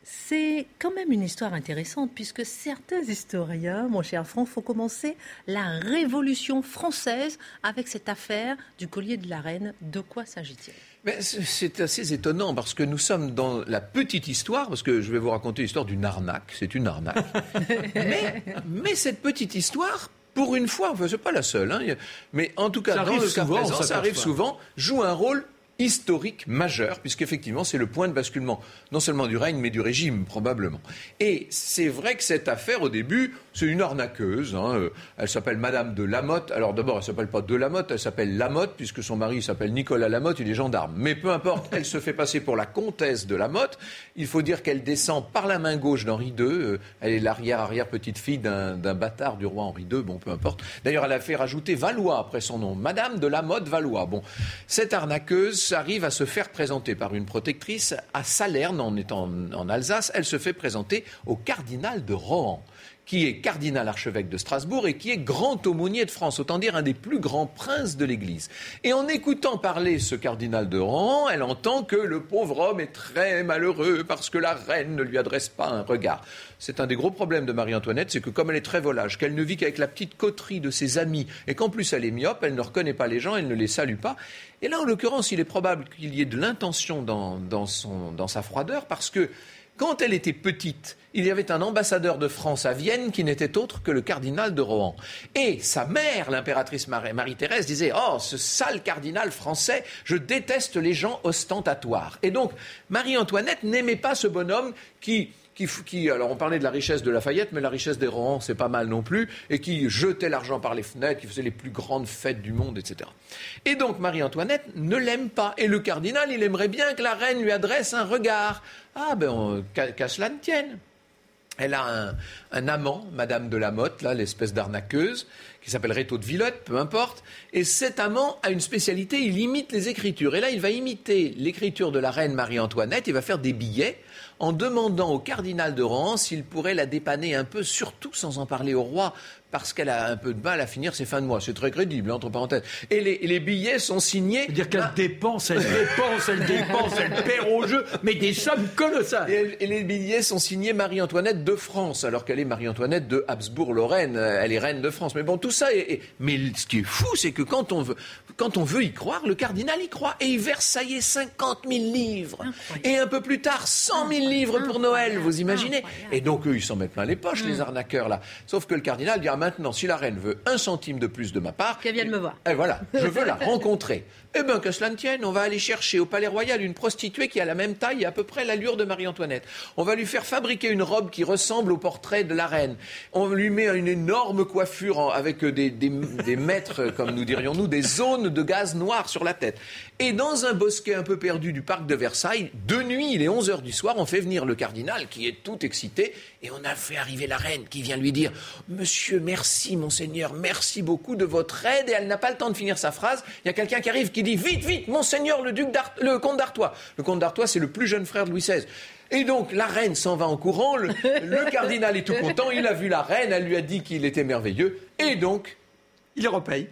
C'est quand même une histoire intéressante puisque certains historiens, mon cher Franck, faut commencer la Révolution française avec cette affaire du collier de la reine. De quoi s'agit-il? C'est assez étonnant parce que nous sommes dans la petite histoire, parce que je vais vous raconter l'histoire d'une arnaque. C'est une arnaque. mais, cette petite histoire, pour une fois, enfin, c'est pas la seule, hein, mais en tout cas, dans le cas présent, ça arrive souvent, joue un rôle historique majeur, puisqu'effectivement, c'est le point de basculement, non seulement du règne, mais du régime, probablement. Et c'est vrai que cette affaire, au début, c'est une arnaqueuse. Hein, euh, elle s'appelle Madame de Lamotte. Alors d'abord, elle s'appelle pas de Lamotte, elle s'appelle Lamotte, puisque son mari s'appelle Nicolas Lamotte, il est gendarme. Mais peu importe, elle se fait passer pour la comtesse de Lamotte. Il faut dire qu'elle descend par la main gauche d'Henri II. Euh, elle est l'arrière-arrière-petite-fille d'un bâtard du roi Henri II. Bon, peu importe. D'ailleurs, elle a fait rajouter Valois après son nom. Madame de Lamotte Valois. Bon, cette arnaqueuse arrive à se faire présenter par une protectrice à Salerne, en étant en Alsace. Elle se fait présenter au cardinal de Rohan qui est cardinal archevêque de Strasbourg et qui est grand aumônier de France, autant dire un des plus grands princes de l'Église. Et en écoutant parler ce cardinal de Rohan, elle entend que le pauvre homme est très malheureux parce que la reine ne lui adresse pas un regard. C'est un des gros problèmes de Marie-Antoinette, c'est que comme elle est très volage, qu'elle ne vit qu'avec la petite coterie de ses amis et qu'en plus elle est myope, elle ne reconnaît pas les gens, elle ne les salue pas. Et là, en l'occurrence, il est probable qu'il y ait de l'intention dans, dans sa froideur parce que quand elle était petite, il y avait un ambassadeur de France à Vienne qui n'était autre que le cardinal de Rohan. Et sa mère, l'impératrice Marie-Thérèse, disait Oh, ce sale cardinal français, je déteste les gens ostentatoires. Et donc, Marie-Antoinette n'aimait pas ce bonhomme qui qui, alors on parlait de la richesse de Lafayette, mais la richesse des Rohan, c'est pas mal non plus, et qui jetait l'argent par les fenêtres, qui faisait les plus grandes fêtes du monde, etc. Et donc Marie-Antoinette ne l'aime pas. Et le cardinal, il aimerait bien que la reine lui adresse un regard. Ah ben, qu'à cela ne tienne. Elle a un, amant, Madame de la Motte, là, l'espèce d'arnaqueuse, qui s'appelle Réto de Villette, peu importe. Et cet amant a une spécialité, il imite les écritures. Et là, il va imiter l'écriture de la reine Marie-Antoinette, il va faire des billets en demandant au cardinal de Rohan s'il pourrait la dépanner un peu, surtout sans en parler au roi, parce qu'elle a un peu de mal à finir ses fins de mois. C'est très crédible, entre parenthèses. Et les, billets sont signés. C'est-à-dire qu'elle dépense, elle dépense, elle dépense, elle perd au jeu, mais des sommes colossales. Et, les billets sont signés Marie-Antoinette de France, alors qu'elle est Marie-Antoinette de Habsbourg-Lorraine. Elle est reine de France. Mais bon, tout ça est. Mais ce qui est fou, c'est que quand on veut, quand on veut y croire, le cardinal y croit. Et il verse, ça y est, 50 000 livres. Et un peu plus tard, 100 000 livres pour Noël, vous imaginez Et donc, eux, ils s'en mettent plein les poches, les arnaqueurs, là. Sauf que le cardinal dit, ah, maintenant, si la reine veut un centime de plus de ma part... Qu'elle vienne me voir. Et voilà, je veux la rencontrer. Eh bien, que cela ne tienne, on va aller chercher au Palais Royal une prostituée qui a la même taille et à peu près l'allure de Marie-Antoinette. On va lui faire fabriquer une robe qui ressemble au portrait de la reine. On lui met une énorme coiffure avec des, des, mètres, comme nous dirions-nous, des zones de gaz noir sur la tête. Et dans un bosquet un peu perdu du parc de Versailles, de nuit, il est 11 heures du soir, on fait venir le cardinal qui est tout excité et on a fait arriver la reine qui vient lui dire Monsieur, merci, monseigneur, merci beaucoup de votre aide. Et elle n'a pas le temps de finir sa phrase. Il y a quelqu'un qui arrive qui dit Vite, vite, monseigneur, le, duc le comte d'Artois. Le comte d'Artois, c'est le plus jeune frère de Louis XVI. Et donc la reine s'en va en courant, le, cardinal est tout content, il a vu la reine, elle lui a dit qu'il était merveilleux, et donc... Il repaye.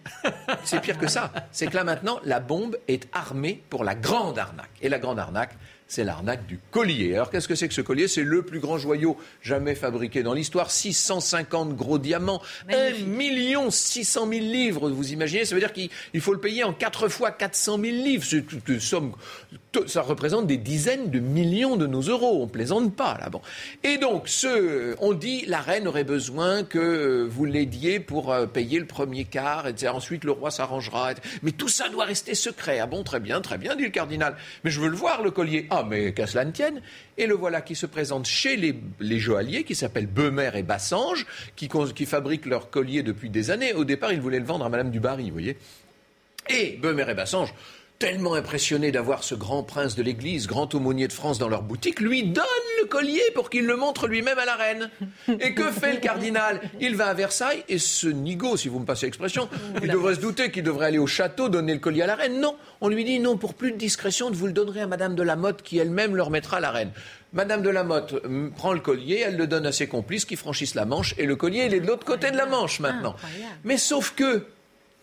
c'est pire que ça, c'est que là maintenant, la bombe est armée pour la grande arnaque. Et la grande arnaque, c'est l'arnaque du collier. Alors qu'est-ce que c'est que ce collier? C'est le plus grand joyau jamais fabriqué dans l'histoire. 650 gros diamants, 1 million 600 000 livres, vous imaginez Ça veut dire qu'il faut le payer en 4 fois 400 000 livres. C'est somme ça représente des dizaines de millions de nos euros. On plaisante pas là. Bon. Et donc, ce, on dit la reine aurait besoin que vous l'aidiez pour euh, payer le premier quart, etc. Ensuite, le roi s'arrangera. Mais tout ça doit rester secret. Ah bon, très bien, très bien, dit le cardinal. Mais je veux le voir, le collier. Ah, mais qu'à cela ne tienne. Et le voilà qui se présente chez les, joailliers, qui s'appellent Beumer et Bassange, qui, fabriquent leur collier depuis des années. Au départ, ils voulaient le vendre à Madame du Barry, vous voyez. Et Beumer et Bassange tellement impressionné d'avoir ce grand prince de l'Église, grand aumônier de France dans leur boutique, lui donne le collier pour qu'il le montre lui-même à la reine. Et que fait le cardinal? Il va à Versailles et ce nigo, si vous me passez l'expression, il devrait se douter qu'il devrait aller au château donner le collier à la reine. Non, on lui dit non, pour plus de discrétion, vous le donnerez à Madame de la Motte qui elle-même le remettra à la reine. Madame de la Motte prend le collier, elle le donne à ses complices qui franchissent la Manche et le collier il est de l'autre côté de la Manche maintenant. Mais sauf que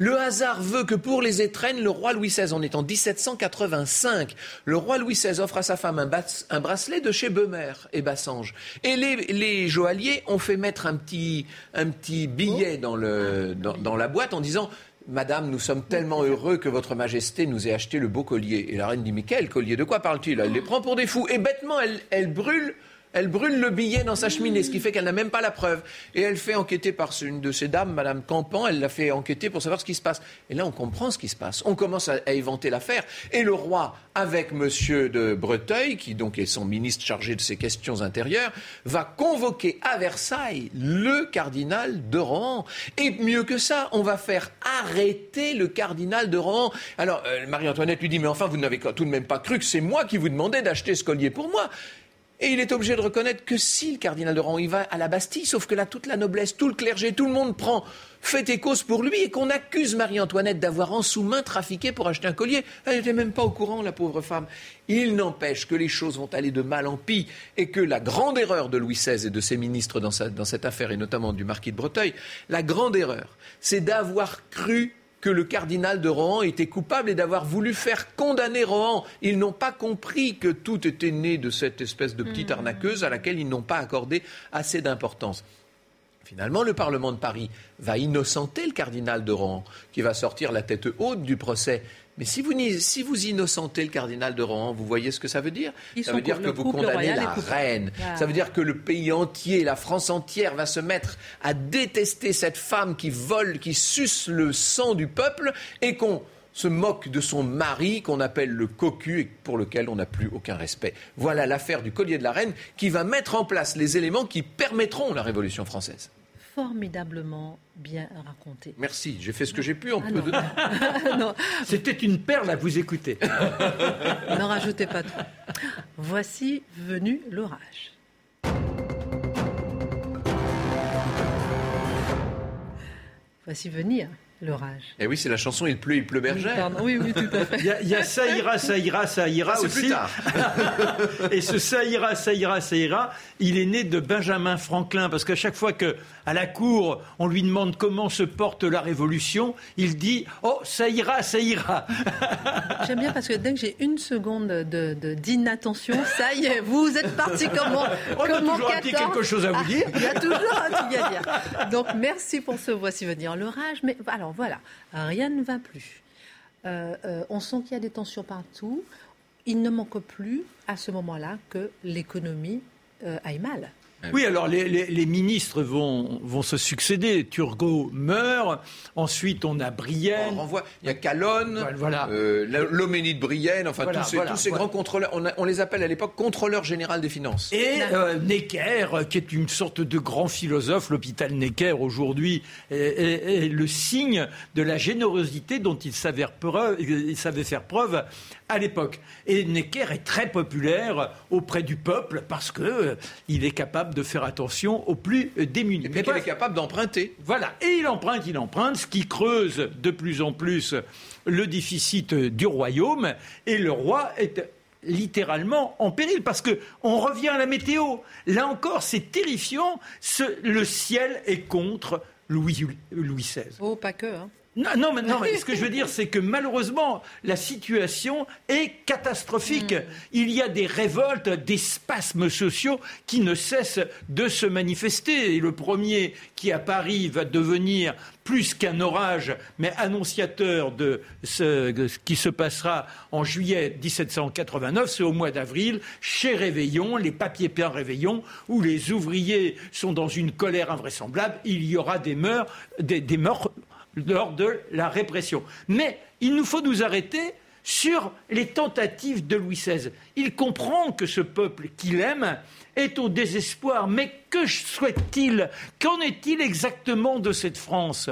le hasard veut que pour les étrennes, le roi Louis XVI, on est en 1785, le roi Louis XVI offre à sa femme un, bracelet de chez Beumer et Bassange. Et les, joailliers ont fait mettre un petit, billet dans, la boîte en disant Madame, nous sommes tellement heureux que votre majesté nous ait acheté le beau collier. Et la reine dit Mais quel collier? De quoi parle-t-il? Elle les prend pour des fous. Et bêtement, elle brûle elle brûle le billet dans sa cheminée, ce qui fait qu'elle n'a même pas la preuve. Et elle fait enquêter par une de ces dames, Madame Campan, elle l'a fait enquêter pour savoir ce qui se passe. Et là, on comprend ce qui se passe. On commence à, éventer l'affaire. Et le roi, avec Monsieur de Breteuil, qui donc est son ministre chargé de ces questions intérieures, va convoquer à Versailles le cardinal de Rohan. Et mieux que ça, on va faire arrêter le cardinal de Rohan. Alors, euh, Marie-Antoinette lui dit, mais enfin, vous n'avez tout de même pas cru que c'est moi qui vous demandais d'acheter ce collier pour moi. Et il est obligé de reconnaître que si le cardinal de Rohan y va à la Bastille, sauf que là, toute la noblesse, tout le clergé, tout le monde prend fait et cause pour lui et qu'on accuse Marie-Antoinette d'avoir en sous-main trafiqué pour acheter un collier. Elle n'était même pas au courant, la pauvre femme. Il n'empêche que les choses vont aller de mal en pis et que la grande erreur de Louis XVI et de ses ministres dans, dans cette affaire, et notamment du marquis de Breteuil, la grande erreur, c'est d'avoir cru que le cardinal de Rohan était coupable et d'avoir voulu faire condamner Rohan. Ils n'ont pas compris que tout était né de cette espèce de petite hmm. arnaqueuse à laquelle ils n'ont pas accordé assez d'importance. Finalement, le Parlement de Paris va innocenter le cardinal de Rohan, qui va sortir la tête haute du procès. Mais si vous, si vous innocentez le cardinal de Rohan, vous voyez ce que ça veut dire? Ça veut dire que vous condamnez la reine. Ah. Ça veut dire que le pays entier, la France entière, va se mettre à détester cette femme qui vole, qui suce le sang du peuple et qu'on se moque de son mari qu'on appelle le cocu et pour lequel on n'a plus aucun respect. Voilà l'affaire du collier de la reine qui va mettre en place les éléments qui permettront la Révolution française formidablement bien raconté. Merci, j'ai fait ce que j'ai pu en ah peu de temps. C'était une perle à vous écouter. N'en rajoutez pas trop. Voici venu l'orage. Voici venir l'orage. Et eh oui, c'est la chanson Il pleut, il pleut bergère. Oui, oui, tout à fait. Il y, a, ça ira, ça ira, ça ira ah, aussi. Plus tard. Et ce ça ira, ça ira, ça ira, il est né de Benjamin Franklin parce qu'à chaque fois que à la cour on lui demande comment se porte la révolution, il dit oh ça ira, ça ira. J'aime bien parce que dès que j'ai une seconde de, d'inattention, ça y est, vous êtes parti comment On a toujours un petit quelque chose à vous dire. il y a toujours un truc à dire. Donc merci pour ce voici venir l'orage. Mais alors voilà, rien ne va plus. Euh, euh, on sent qu'il y a des tensions partout. Il ne manque plus à ce moment-là que l'économie euh, aille mal. Oui, alors les, ministres vont, vont se succéder. Turgot meurt, ensuite on a Brienne. On il y a Calonne, voilà. Euh, Loménie de Brienne, enfin tous, ces, grands contrôleurs. On, les appelle à l'époque contrôleurs général des finances. Et euh, Necker, qui est une sorte de grand philosophe, l'hôpital Necker aujourd'hui est, le signe de la générosité dont il savait, preuve, il savait faire preuve à l'époque. Et Necker est très populaire auprès du peuple parce qu'il euh, est capable de faire attention aux plus démunis. Et qu'il est capable d'emprunter. Voilà. Et il emprunte, il emprunte, ce qui creuse de plus en plus le déficit du royaume. Et le roi est littéralement en péril parce que on revient à la météo. Là encore, c'est terrifiant. le ciel est contre Louis, Louis XVI. Oh, pas que. Hein. Non, non, mais, non, mais ce que je veux dire, c'est que malheureusement, la situation est catastrophique. Hmm. Il y a des révoltes, des spasmes sociaux qui ne cessent de se manifester. Et le premier qui, à Paris, va devenir plus qu'un orage, mais annonciateur de ce, qui se passera en juillet 1789, c'est au mois d'avril, chez Réveillon, les papiers peints Réveillon, où les ouvriers sont dans une colère invraisemblable. Il y aura des, meurs, des, des meurtres lors de la répression. Mais il nous faut nous arrêter sur les tentatives de Louis XVI. Il comprend que ce peuple qu'il aime est au désespoir. Mais que souhaite-t-il? Qu'en est-il exactement de cette France?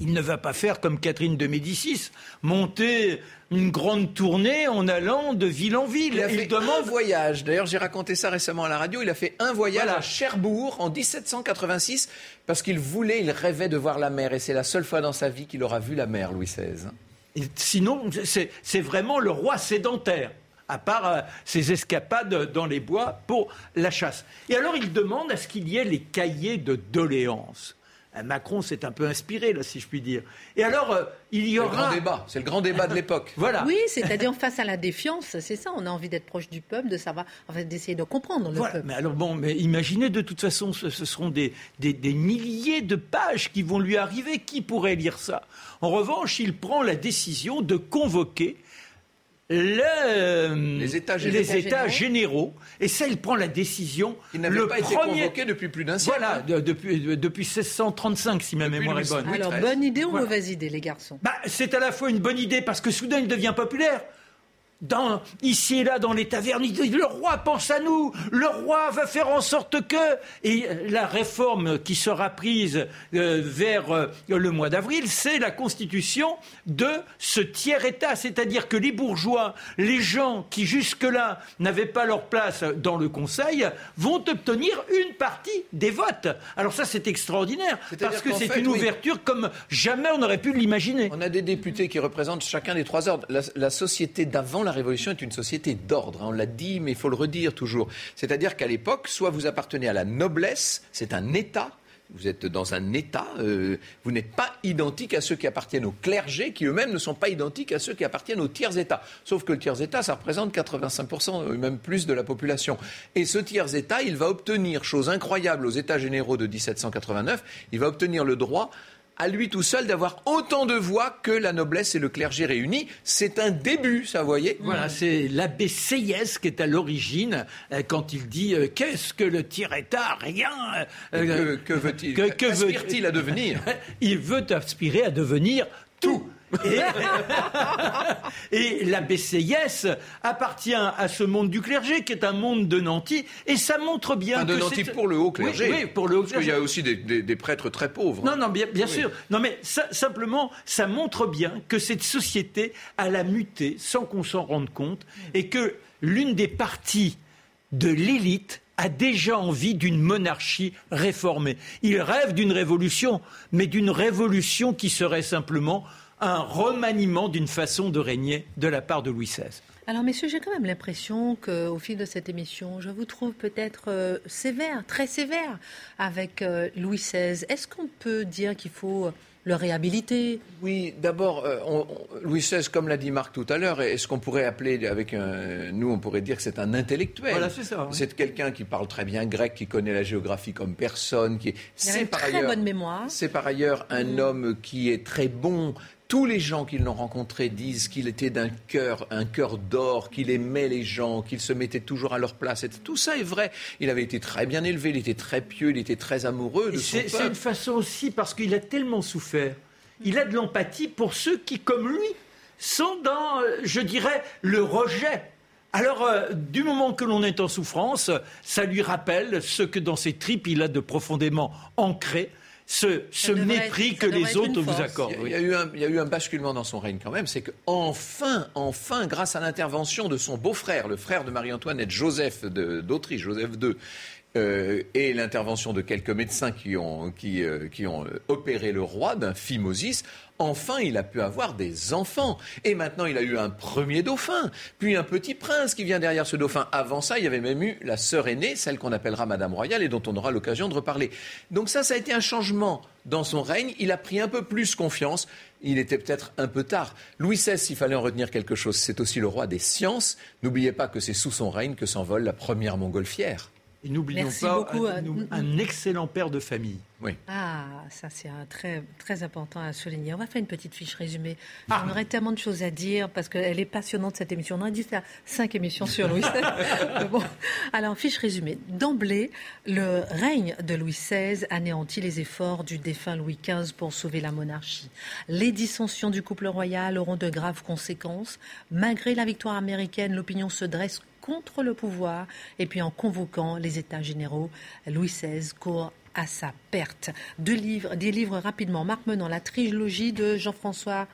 Il ne va pas faire comme Catherine de Médicis, monter une grande tournée en allant de ville en ville. Il a fait un voyage. D'ailleurs, j'ai raconté ça récemment à la radio. Il a fait un voyage à Cherbourg en 1786 parce qu'il voulait, il rêvait de voir la mer. Et c'est la seule fois dans sa vie qu'il aura vu la mer, Louis XVI. sinon, c'est vraiment le roi sédentaire à part euh, ses escapades dans les bois pour la chasse. Et alors il demande à ce qu'il y ait les cahiers de doléances. Euh, Macron s'est un peu inspiré, là, si je puis dire. Et alors, euh, il y Le aura... grand débat, c'est le grand débat de l'époque. Voilà. Oui, c'est-à-dire face à la défiance, c'est ça. On a envie d'être proche du peuple, de savoir, en fait, d'essayer de comprendre le Voilà. peuple. Mais alors bon, mais imaginez de toute façon, ce, ce seront des, des- des milliers de pages qui vont lui arriver. Qui pourrait lire ça? En revanche, il prend la décision de convoquer le- Les États les généraux. États généraux. Et ça, il prend la décision. Il n'avait pas été premier- convoqué depuis plus d'un siècle. Voilà, de- depuis, de- depuis 1635, si ma Depuis mémoire est bonne. Alors, bonne idée ou Voilà. mauvaise idée, les garçons? Bah, c'est à la fois une bonne idée parce que soudain il devient populaire. Dans, ici et là, dans les tavernes, il dit le roi pense à nous, le roi va faire en sorte que. Et euh, la réforme qui sera prise euh, vers euh, le mois d'avril, c'est la constitution de ce tiers-État. C'est-à-dire que les bourgeois, les gens qui jusque-là n'avaient pas leur place dans le Conseil, vont obtenir une partie des votes. Alors ça, c'est extraordinaire parce que c'est une oui. ouverture comme jamais on n'aurait pu l'imaginer. On a des députés qui représentent chacun des trois ordres. La, la société d'avant la Révolution est une société d'ordre. hein. On l'a dit, mais il faut le redire toujours. C'est-à-dire qu'à l'époque, soit vous appartenez à la noblesse, c'est un État. Vous êtes dans un État, euh, vous n'êtes pas identique à ceux qui appartiennent au clergé, qui eux-mêmes ne sont pas identiques à ceux qui appartiennent au tiers-État. Sauf que le tiers-État, ça représente 85%, euh, même plus de la population. Et ce tiers-État, il va obtenir, chose incroyable aux États généraux de 1789, il va obtenir le droit à lui tout seul d'avoir autant de voix que la noblesse et le clergé réunis. C'est un début, ça, vous voyez? Voilà, c'est l'abbé Seyès qui est à l'origine euh, quand il dit euh, qu'est-ce que le tiers-État Rien. euh, Que, que veut-il que- que veut- Aspire-t-il à devenir Il veut aspirer à devenir tout. Et, et l'abbé Seyès appartient à ce monde du clergé qui est un monde de nantis et ça montre bien Enfin, de que Nantis pour le haut clergé. Oui, pour le haut Parce qu'il y clergé. a aussi des, des- des prêtres très pauvres. Non, non, bien, bien Oui. sûr. Non, mais ça- simplement, ça montre bien que cette société, elle a muté sans qu'on s'en rende compte et que l'une des parties de l'élite a déjà envie d'une monarchie réformée. Il rêve d'une révolution, mais d'une révolution qui serait simplement un remaniement d'une façon de régner de la part de Louis XVI. Alors, messieurs, j'ai quand même l'impression qu'au fil de cette émission, je vous trouve peut-être euh, sévère, très sévère avec euh, Louis XVI. Est-ce qu'on peut dire qu'il faut le réhabiliter? Oui, d'abord, euh, Louis XVI, comme l'a dit Marc tout à l'heure, est ce qu'on pourrait appeler, avec un, nous, on pourrait dire que c'est un intellectuel? Voilà, c'est ça, oui. C'est quelqu'un qui parle très bien grec, qui connaît la géographie comme personne, qui est. Il a c'est une par très ailleurs- bonne mémoire. C'est par ailleurs un homme qui est très bon. Tous les gens qui l'ont rencontré disent qu'il était d'un cœur, un cœur d'or, qu'il aimait les gens, qu'il se mettait toujours à leur place. Et tout ça est vrai. Il avait été très bien élevé, il était très pieux, il était très amoureux de son C'est une façon aussi parce qu'il a tellement souffert. Il a de l'empathie pour ceux qui, comme lui, sont dans, euh, je dirais, le rejet. Alors, euh, du moment que l'on est en souffrance, ça lui rappelle ce que dans ses tripes il a de profondément ancré, ce, mépris être- que les autres vous accordent. Il y, a, oui. il y a eu un, il y a eu un basculement dans son règne quand même, c'est que enfin, enfin, grâce à l'intervention de son beau-frère, le frère de Marie-Antoinette, Joseph d'Autriche, Joseph II, euh, et l'intervention de quelques médecins qui ont, qui, euh, qui ont euh, opéré le roi d'un phimosis, enfin il a pu avoir des enfants. Et maintenant il a eu un premier dauphin, puis un petit prince qui vient derrière ce dauphin. Avant ça, il y avait même eu la sœur aînée, celle qu'on appellera Madame Royale et dont on aura l'occasion de reparler. Donc ça, ça a été un changement dans son règne. Il a pris un peu plus confiance. Il était peut-être un peu tard. Louis XVI, s'il fallait en retenir quelque chose, c'est aussi le roi des sciences. N'oubliez pas que c'est sous son règne que s'envole la première montgolfière. Et n'oublions Merci pas beaucoup, un, euh, nous- un excellent père de famille. Oui. Ah, ça c'est très, très important à souligner. On va faire une petite fiche résumée. Ah. On aurait tellement de choses à dire parce qu'elle est passionnante cette émission. On aurait dû faire cinq émissions sur Louis XVI. Bon. Alors, fiche résumée. D'emblée, le règne de Louis XVI anéantit les efforts du défunt Louis XV pour sauver la monarchie. Les dissensions du couple royal auront de graves conséquences. Malgré la victoire américaine, l'opinion se dresse contre le pouvoir et puis en convoquant les États généraux, Louis XVI court à sa perte. Deux livres, des livres rapidement. Marc Menon, la trilogie de Jean-François.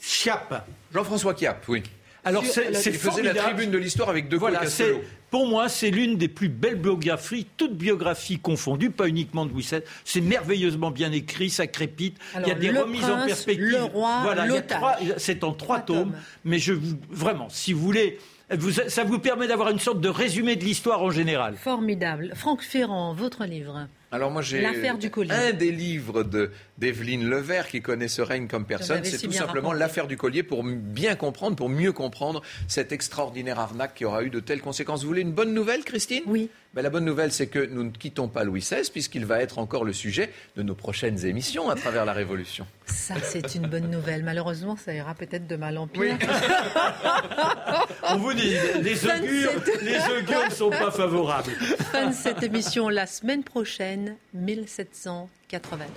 Chiappe. Jean-François Kiap, oui. Alors c'est la- c'est Il faisait la tribune de l'histoire avec deux Voilà, c'est Castello. pour moi c'est l'une des plus belles biographies, toutes biographies confondues, pas uniquement de Louis XVI. C'est merveilleusement bien écrit, ça crépite. il y a des Le remises en perspective. Le Roi, voilà, il y a l'Otage. trois- c'est en trois, Trois tomes. tomes. Mais je vous vraiment, si vous voulez, vous- ça vous permet d'avoir une sorte de résumé de l'histoire en général. Formidable. Franck Ferrand, votre livre. Alors moi j'ai L'affaire du collier. un des livres de d'Evelyne Levert qui connaît ce règne comme personne, c'est si tout simplement l'affaire du collier pour bien comprendre, pour mieux comprendre cette extraordinaire arnaque qui aura eu de telles conséquences. Vous voulez une bonne nouvelle, Christine? Oui. Ben, la bonne nouvelle, c'est que nous ne quittons pas Louis XVI puisqu'il va être encore le sujet de nos prochaines émissions à travers la Révolution. Ça, c'est une bonne nouvelle. Malheureusement, ça ira peut-être de mal en pire. On vous dit, les augures, cette- les augures ne sont pas favorables. Fin de cette émission la semaine prochaine, 1789.